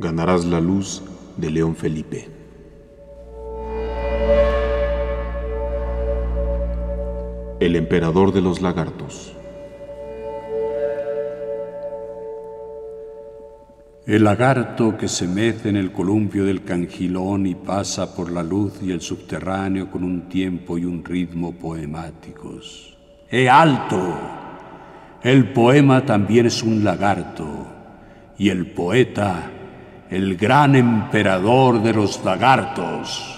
Ganarás la luz de León Felipe. El emperador de los lagartos. El lagarto que se mece en el columpio del cangilón y pasa por la luz y el subterráneo con un tiempo y un ritmo poemáticos. ¡Eh alto! El poema también es un lagarto y el poeta el gran emperador de los lagartos.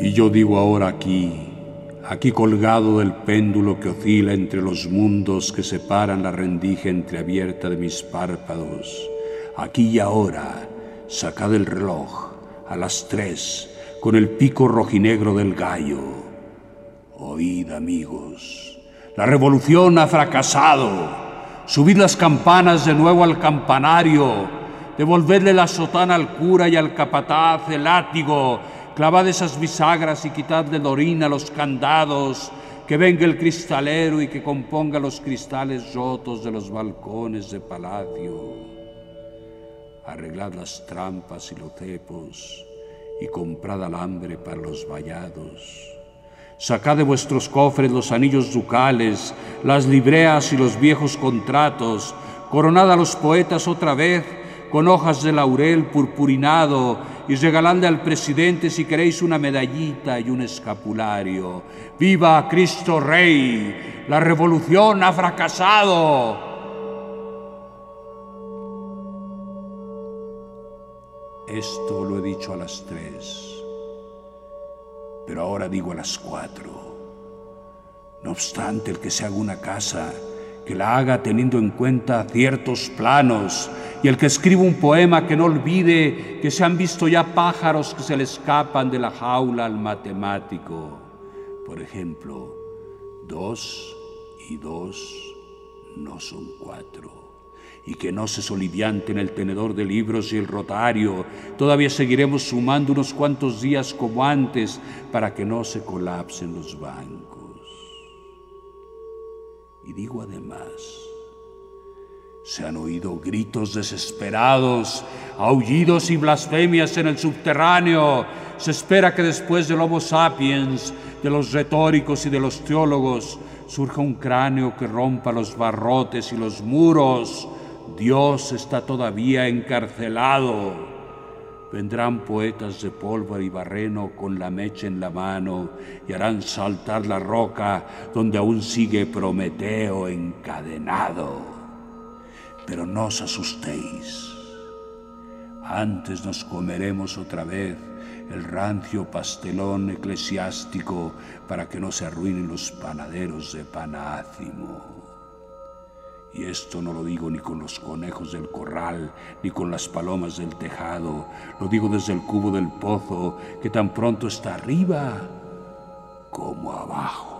Y yo digo ahora aquí, aquí colgado del péndulo que oscila entre los mundos que separan la rendija entreabierta de mis párpados, aquí y ahora, sacad el reloj a las tres con el pico rojinegro del gallo Oíd amigos, la revolución ha fracasado. Subid las campanas de nuevo al campanario. Devolvedle la sotana al cura y al capataz el látigo. Clavad esas bisagras y quitadle de a los candados. Que venga el cristalero y que componga los cristales rotos de los balcones de palacio. Arreglad las trampas y los cepos y comprad alambre para los vallados Sacad de vuestros cofres los anillos ducales, las libreas y los viejos contratos, coronad a los poetas otra vez con hojas de laurel purpurinado y regaladle al presidente si queréis una medallita y un escapulario. ¡Viva Cristo Rey! ¡La revolución ha fracasado! Esto lo he dicho a las tres pero ahora digo a las cuatro. No obstante, el que se haga una casa, que la haga teniendo en cuenta ciertos planos, y el que escriba un poema que no olvide que se han visto ya pájaros que se le escapan de la jaula al matemático. Por ejemplo, dos y dos no son cuatro y que no se soliviante en el tenedor de libros y el rotario. Todavía seguiremos sumando unos cuantos días como antes para que no se colapsen los bancos. Y digo además, se han oído gritos desesperados, aullidos y blasfemias en el subterráneo. Se espera que después del Homo sapiens, de los retóricos y de los teólogos, surja un cráneo que rompa los barrotes y los muros Dios está todavía encarcelado. Vendrán poetas de pólvora y barreno con la mecha en la mano y harán saltar la roca donde aún sigue Prometeo encadenado. Pero no os asustéis. Antes nos comeremos otra vez el rancio pastelón eclesiástico para que no se arruinen los panaderos de panácimo. Y esto no lo digo ni con los conejos del corral, ni con las palomas del tejado, lo digo desde el cubo del pozo, que tan pronto está arriba como abajo.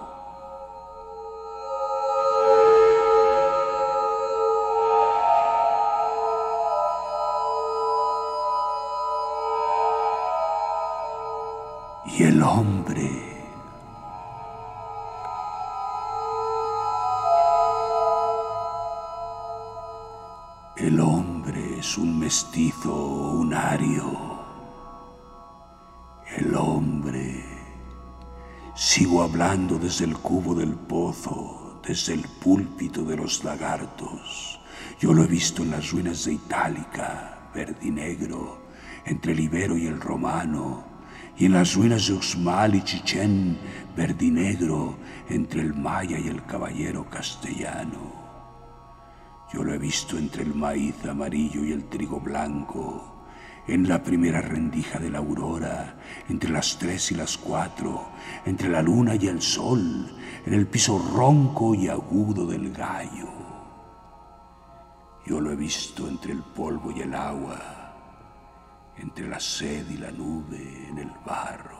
Y el hombre es un mestizo, un ario. El hombre. Sigo hablando desde el cubo del pozo, desde el púlpito de los lagartos. Yo lo he visto en las ruinas de Itálica, verdinegro, entre el Ibero y el Romano, y en las ruinas de Uxmal y Chichén, verdinegro, entre el Maya y el Caballero castellano. Yo lo he visto entre el maíz amarillo y el trigo blanco, en la primera rendija de la aurora, entre las tres y las cuatro, entre la luna y el sol, en el piso ronco y agudo del gallo. Yo lo he visto entre el polvo y el agua, entre la sed y la nube, en el barro.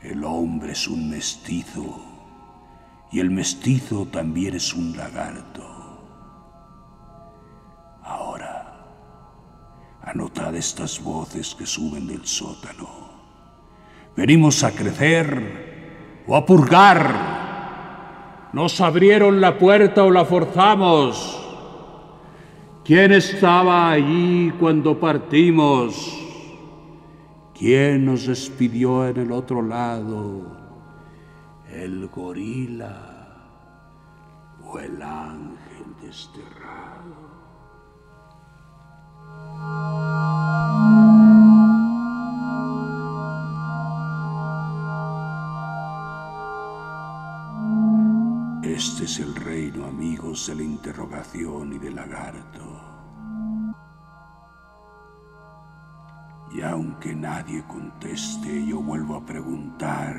El hombre es un mestizo y el mestizo también es un lagarto. Anotad estas voces que suben del sótano. Venimos a crecer o a purgar. Nos abrieron la puerta o la forzamos. ¿Quién estaba allí cuando partimos? ¿Quién nos despidió en el otro lado? ¿El gorila o el ángel desterrado? Amigos, de la interrogación y del lagarto. Y aunque nadie conteste, yo vuelvo a preguntar,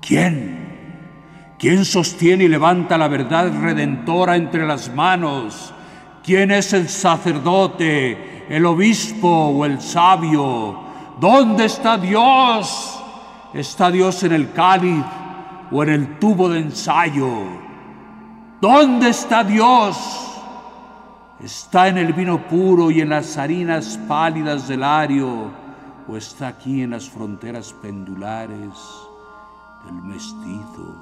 ¿quién? ¿Quién sostiene y levanta la verdad redentora entre las manos? ¿Quién es el sacerdote, el obispo o el sabio? ¿Dónde está Dios? ¿Está Dios en el cáliz? o en el tubo de ensayo. ¿Dónde está Dios? ¿Está en el vino puro y en las harinas pálidas del ario? ¿O está aquí en las fronteras pendulares del mestizo,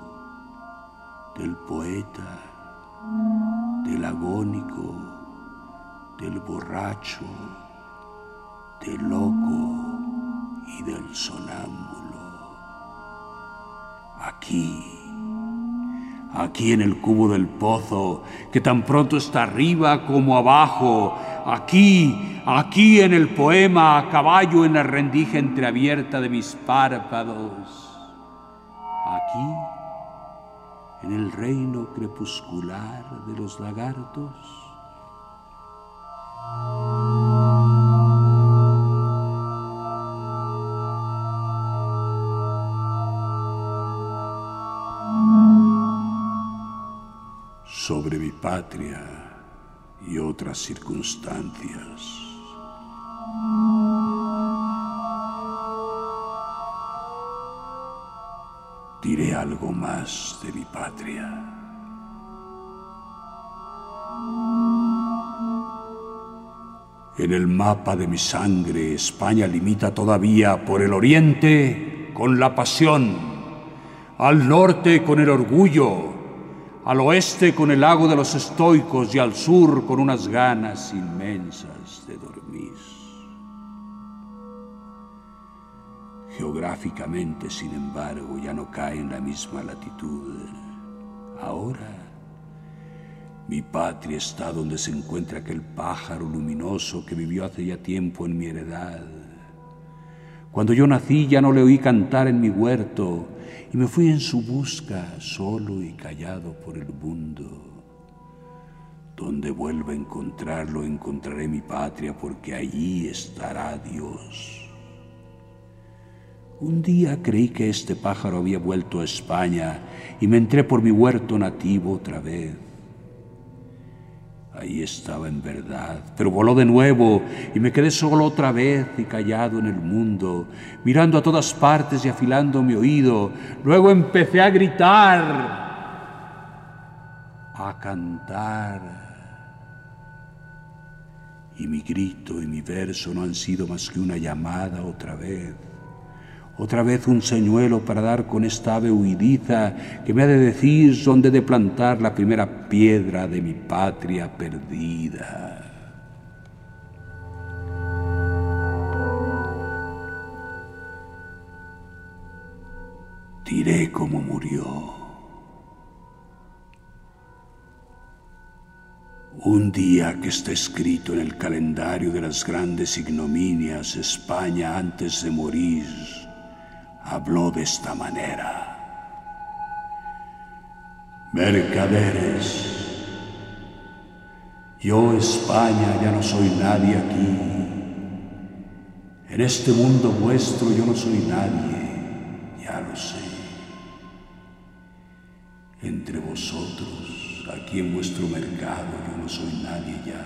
del poeta, del agónico, del borracho, del loco y del sonámbulo? Aquí, aquí en el cubo del pozo, que tan pronto está arriba como abajo, aquí, aquí en el poema, a caballo en la rendija entreabierta de mis párpados, aquí, en el reino crepuscular de los lagartos. Patria y otras circunstancias. Diré algo más de mi patria. En el mapa de mi sangre, España limita todavía por el oriente con la pasión, al norte con el orgullo, al oeste con el lago de los estoicos y al sur con unas ganas inmensas de dormir. Geográficamente, sin embargo, ya no cae en la misma latitud. Ahora, mi patria está donde se encuentra aquel pájaro luminoso que vivió hace ya tiempo en mi heredad. Cuando yo nací ya no le oí cantar en mi huerto, y me fui en su busca, solo y callado por el mundo. Donde vuelva a encontrarlo, encontraré mi patria, porque allí estará Dios. Un día creí que este pájaro había vuelto a España y me entré por mi huerto nativo otra vez. Ahí estaba en verdad, pero voló de nuevo y me quedé solo otra vez y callado en el mundo, mirando a todas partes y afilando mi oído. Luego empecé a gritar, a cantar. Y mi grito y mi verso no han sido más que una llamada otra vez otra vez un señuelo para dar con esta ave huidiza que me ha de decir dónde de plantar la primera piedra de mi patria perdida. Diré cómo murió. Un día que está escrito en el calendario de las grandes ignominias, España antes de morir habló de esta manera. Mercaderes, Yo, España, ya no soy nadie aquí. En este mundo vuestro yo no soy nadie, ya lo sé. Entre vosotros, aquí en vuestro mercado, yo no soy nadie ya.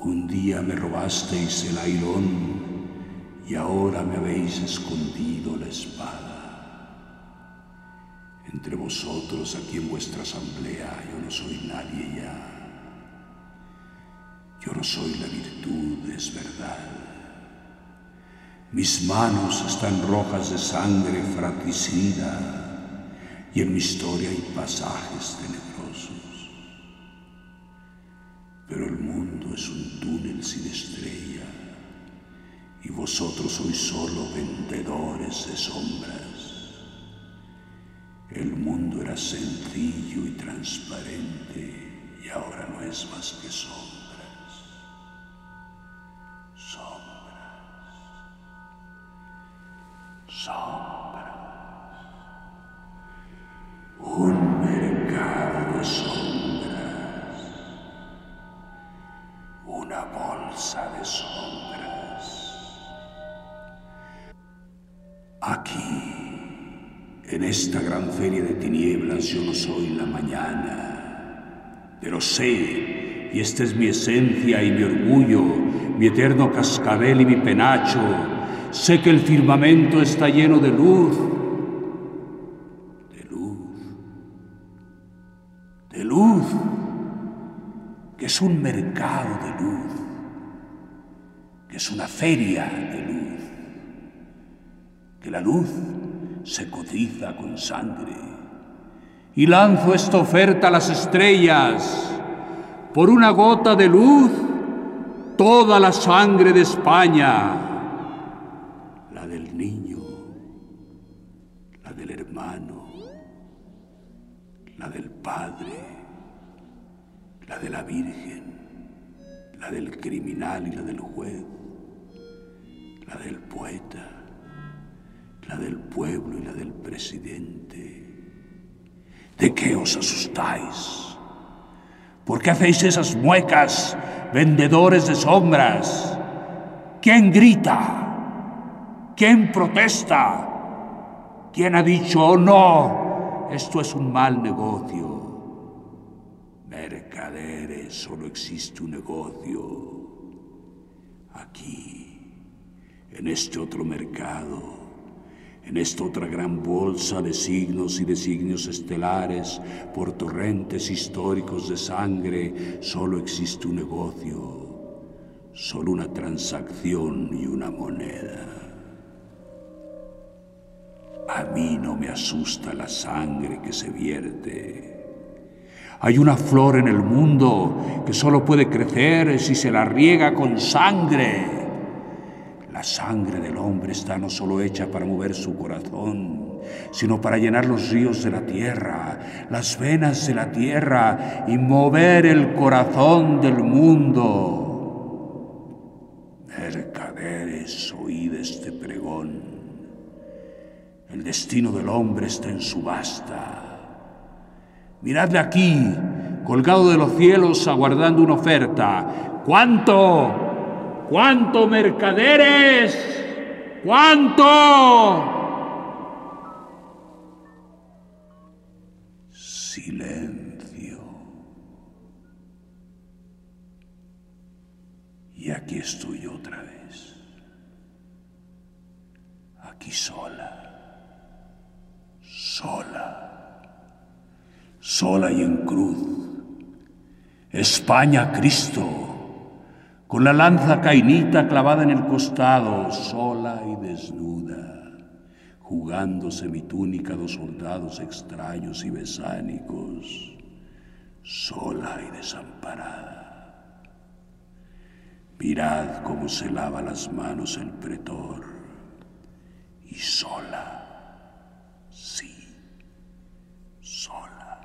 Un día me robasteis el airón y ahora me habéis escondido la espada. Entre vosotros, aquí en vuestra asamblea, yo no soy nadie ya. Yo no soy la virtud, es verdad. Mis manos están rojas de sangre fratricida y en mi historia hay pasajes tenebrosos. Pero el mundo es un túnel sin estrella y vosotros sois solo vendedores de sombras. El mundo era sencillo y transparente y ahora no es más que sombras. Sombras. Sombras. Un mercado de sombras. En esta gran feria de tinieblas yo no soy la mañana, pero sé, y esta es mi esencia y mi orgullo, mi eterno cascabel y mi penacho, sé que el firmamento está lleno de luz, de luz, de luz, que es un mercado de luz, que es una feria de luz, que la luz se cotiza con sangre. Y lanzo esta oferta a las estrellas. Por una gota de luz, toda la sangre de España. La del niño, la del hermano, la del padre, la de la Virgen, la del criminal y la del juez, la del poeta la del pueblo y la del presidente. ¿De qué os asustáis? ¿Por qué hacéis esas muecas, vendedores de sombras? ¿Quién grita? ¿Quién protesta? ¿Quién ha dicho, oh no, esto es un mal negocio? Mercaderes, solo existe un negocio. Aquí, en este otro mercado en esta otra gran bolsa de signos y de signos estelares, por torrentes históricos de sangre, solo existe un negocio, solo una transacción y una moneda. A mí no me asusta la sangre que se vierte. Hay una flor en el mundo que solo puede crecer si se la riega con sangre. La sangre del hombre está no solo hecha para mover su corazón, sino para llenar los ríos de la tierra, las venas de la tierra y mover el corazón del mundo. Mercaderes, oíd este pregón. El destino del hombre está en subasta. Miradle aquí, colgado de los cielos, aguardando una oferta. ¿Cuánto? ¿Cuánto mercaderes? ¿Cuánto? Silencio. Y aquí estoy otra vez. Aquí sola. Sola. Sola y en cruz. España, Cristo con la lanza cainita clavada en el costado, sola y desnuda, jugándose mi túnica dos soldados extraños y besánicos, sola y desamparada. Mirad cómo se lava las manos el pretor, y sola, sí, sola,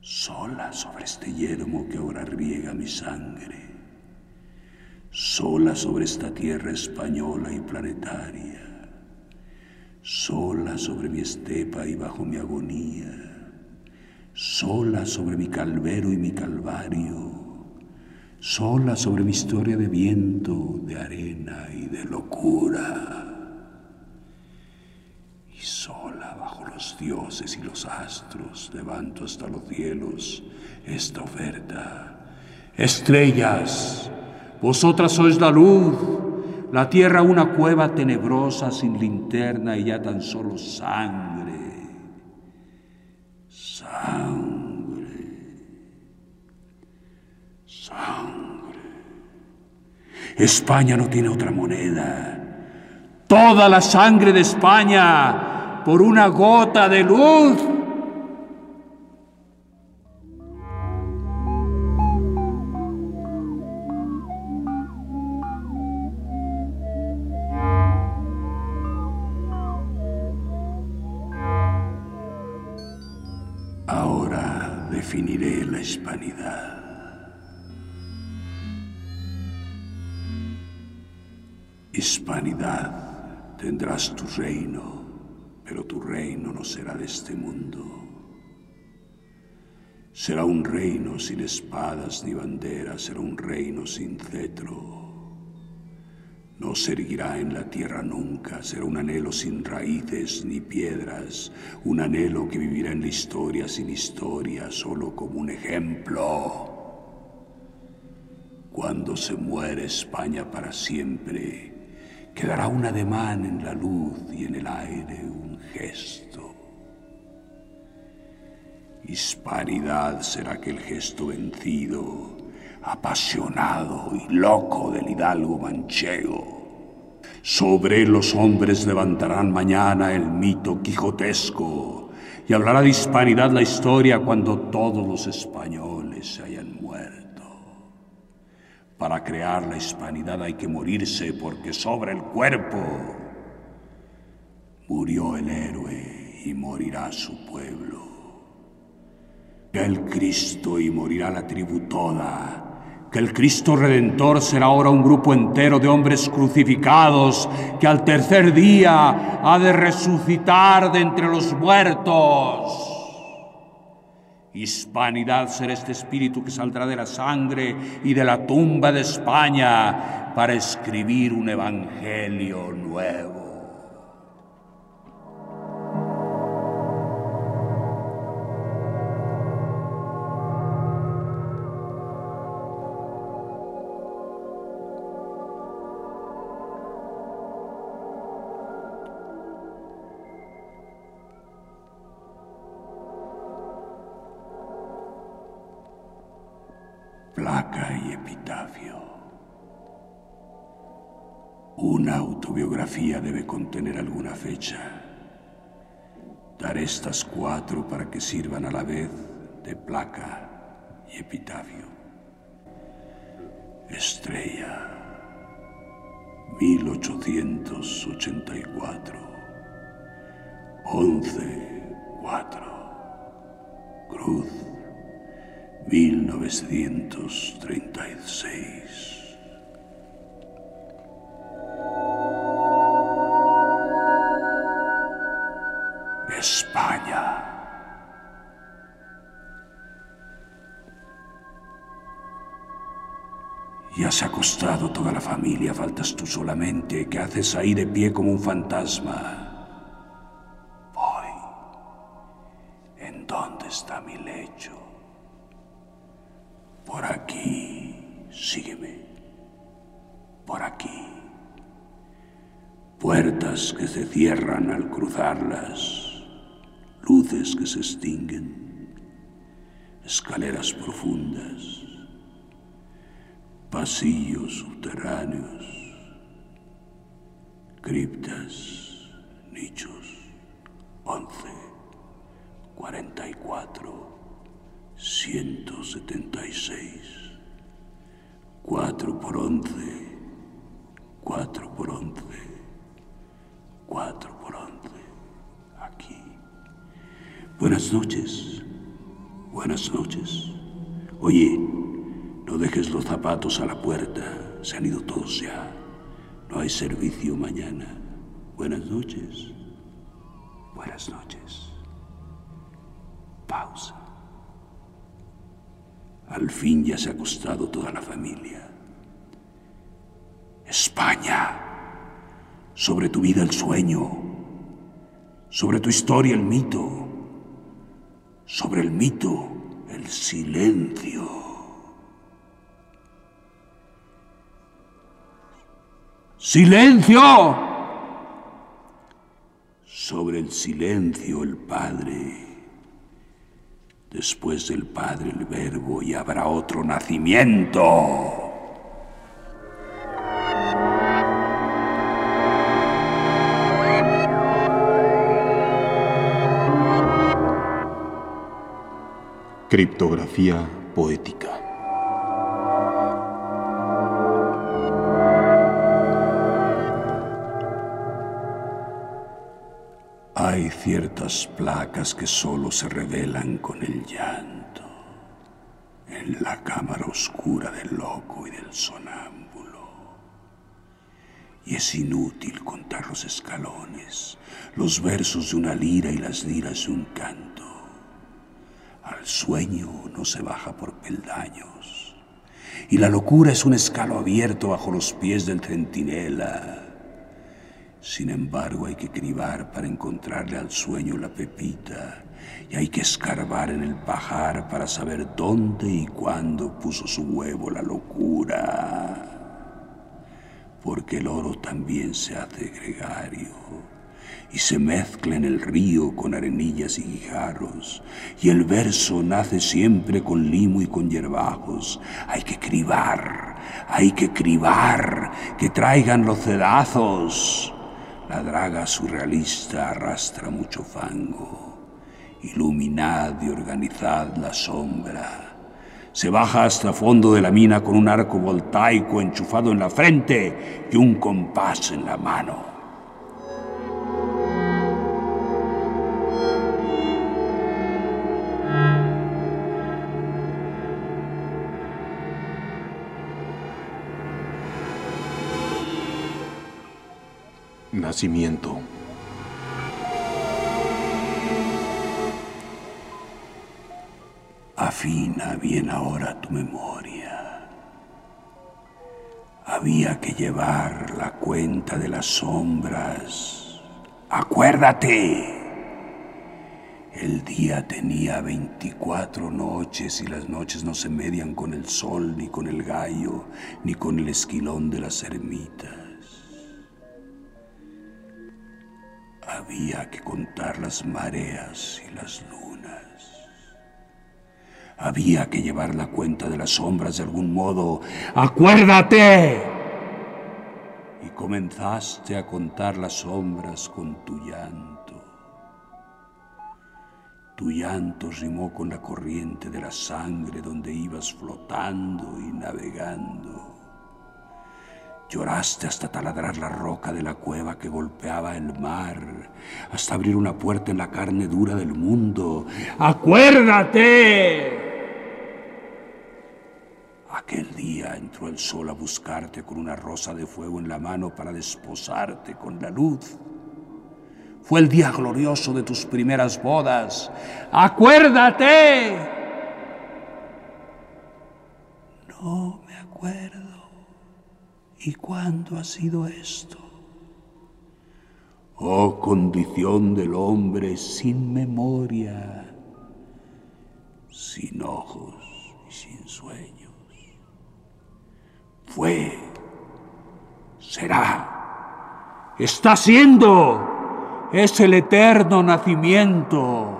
sola sobre este yermo que ahora riega mi sangre sola sobre esta tierra española y planetaria, sola sobre mi estepa y bajo mi agonía, sola sobre mi calvero y mi calvario, sola sobre mi historia de viento, de arena y de locura, y sola bajo los dioses y los astros levanto hasta los cielos esta oferta. Estrellas, vosotras sois la luz, la tierra una cueva tenebrosa sin linterna y ya tan solo sangre. Sangre. Sangre. España no tiene otra moneda. Toda la sangre de España por una gota de luz. Tendrás tu reino, pero tu reino no será de este mundo. Será un reino sin espadas ni banderas, será un reino sin cetro no se erguirá en la tierra nunca, será un anhelo sin raíces ni piedras, un anhelo que vivirá en la historia sin historia, solo como un ejemplo. Cuando se muere España para siempre, quedará un ademán en la luz y en el aire un gesto. Hispanidad será aquel gesto vencido apasionado y loco del hidalgo manchego. Sobre los hombres levantarán mañana el mito quijotesco y hablará de hispanidad la historia cuando todos los españoles se hayan muerto. Para crear la hispanidad hay que morirse porque sobre el cuerpo murió el héroe y morirá su pueblo. El Cristo y morirá la tribu toda que el Cristo Redentor será ahora un grupo entero de hombres crucificados que al tercer día ha de resucitar de entre los muertos. Hispanidad será este espíritu que saldrá de la sangre y de la tumba de España para escribir un evangelio nuevo. Una autobiografía debe contener alguna fecha. Daré estas cuatro para que sirvan a la vez de placa y epitafio. Estrella, 1884, 11, 4. Cruz, 1936. Ya se ha acostado toda la familia, faltas tú solamente. ¿Qué haces ahí de pie como un fantasma? Voy. ¿En dónde está mi lecho? Por aquí, sígueme. Por aquí. Puertas que se cierran al cruzarlas, luces que se extinguen, escaleras profundas, pasillos subterráneos, criptas, no dejes los zapatos a la puerta. Se han ido todos ya. No hay servicio mañana. Buenas noches. Buenas noches. Pausa. Al fin ya se ha acostado toda la familia. España, sobre tu vida el sueño, sobre tu historia el mito, sobre el mito el silencio. ¡Silencio! Sobre el silencio el Padre. Después del Padre el Verbo y habrá otro nacimiento. Criptografía poética. Ciertas placas que solo se revelan con el llanto, en la cámara oscura del loco y del sonámbulo. Y es inútil contar los escalones, los versos de una lira y las liras de un canto. Al sueño no se baja por peldaños. Y la locura es un escalo abierto bajo los pies del centinela. Sin embargo, hay que cribar para encontrarle al sueño la pepita. Y hay que escarbar en el pajar para saber dónde y cuándo puso su huevo la locura. Porque el oro también se hace gregario y se mezcla en el río con arenillas y guijarros, y el verso nace siempre con limo y con hierbajos. Hay que cribar, hay que cribar, que traigan los cedazos. La draga surrealista arrastra mucho fango. Iluminad y organizad la sombra. Se baja hasta fondo de la mina con un arco voltaico enchufado en la frente y un compás en la mano. Nacimiento. Afina bien ahora tu memoria. Había que llevar la cuenta de las sombras. Acuérdate. El día tenía 24 noches y las noches no se median con el sol, ni con el gallo, ni con el esquilón de las ermitas. Había que contar las mareas y las lunas. Había que llevar la cuenta de las sombras de algún modo. ¡Acuérdate! Y comenzaste a contar las sombras con tu llanto. Tu llanto rimó con la corriente de la sangre donde ibas flotando y navegando. Lloraste hasta taladrar la roca de la cueva que golpeaba el mar, hasta abrir una puerta en la carne dura del mundo. ¡Acuérdate! Aquel día entró el sol a buscarte con una rosa de fuego en la mano para desposarte con la luz. Fue el día glorioso de tus primeras bodas. ¡Acuérdate! No me acuerdo. ¿Y cuándo ha sido esto? Oh condición del hombre sin memoria, sin ojos y sin sueños. Fue, será, está siendo, es el eterno nacimiento.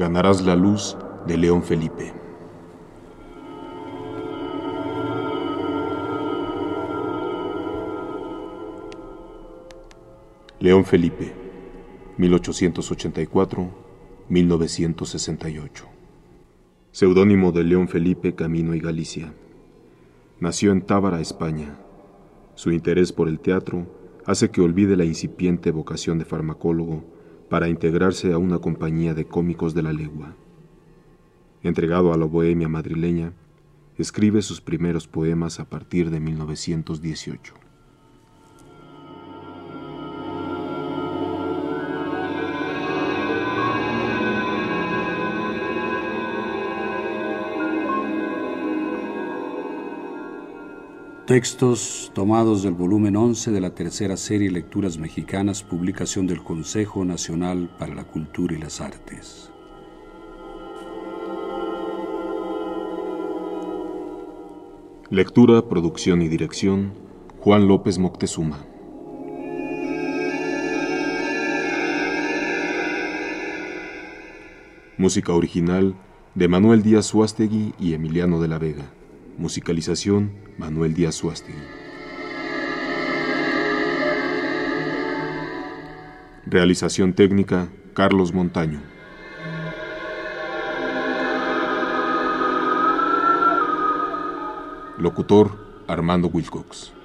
Ganarás la luz de León Felipe. León Felipe, 1884-1968. Seudónimo de León Felipe Camino y Galicia. Nació en Tábara, España. Su interés por el teatro hace que olvide la incipiente vocación de farmacólogo para integrarse a una compañía de cómicos de la legua. Entregado a la bohemia madrileña, escribe sus primeros poemas a partir de 1918. Textos tomados del volumen 11 de la tercera serie Lecturas Mexicanas, publicación del Consejo Nacional para la Cultura y las Artes. Lectura, producción y dirección, Juan López Moctezuma. Música original de Manuel Díaz Suástegui y Emiliano de la Vega. Musicalización, Manuel Díaz Suástegui. Realización técnica, Carlos Montaño. Locutor, Armando Wilcox.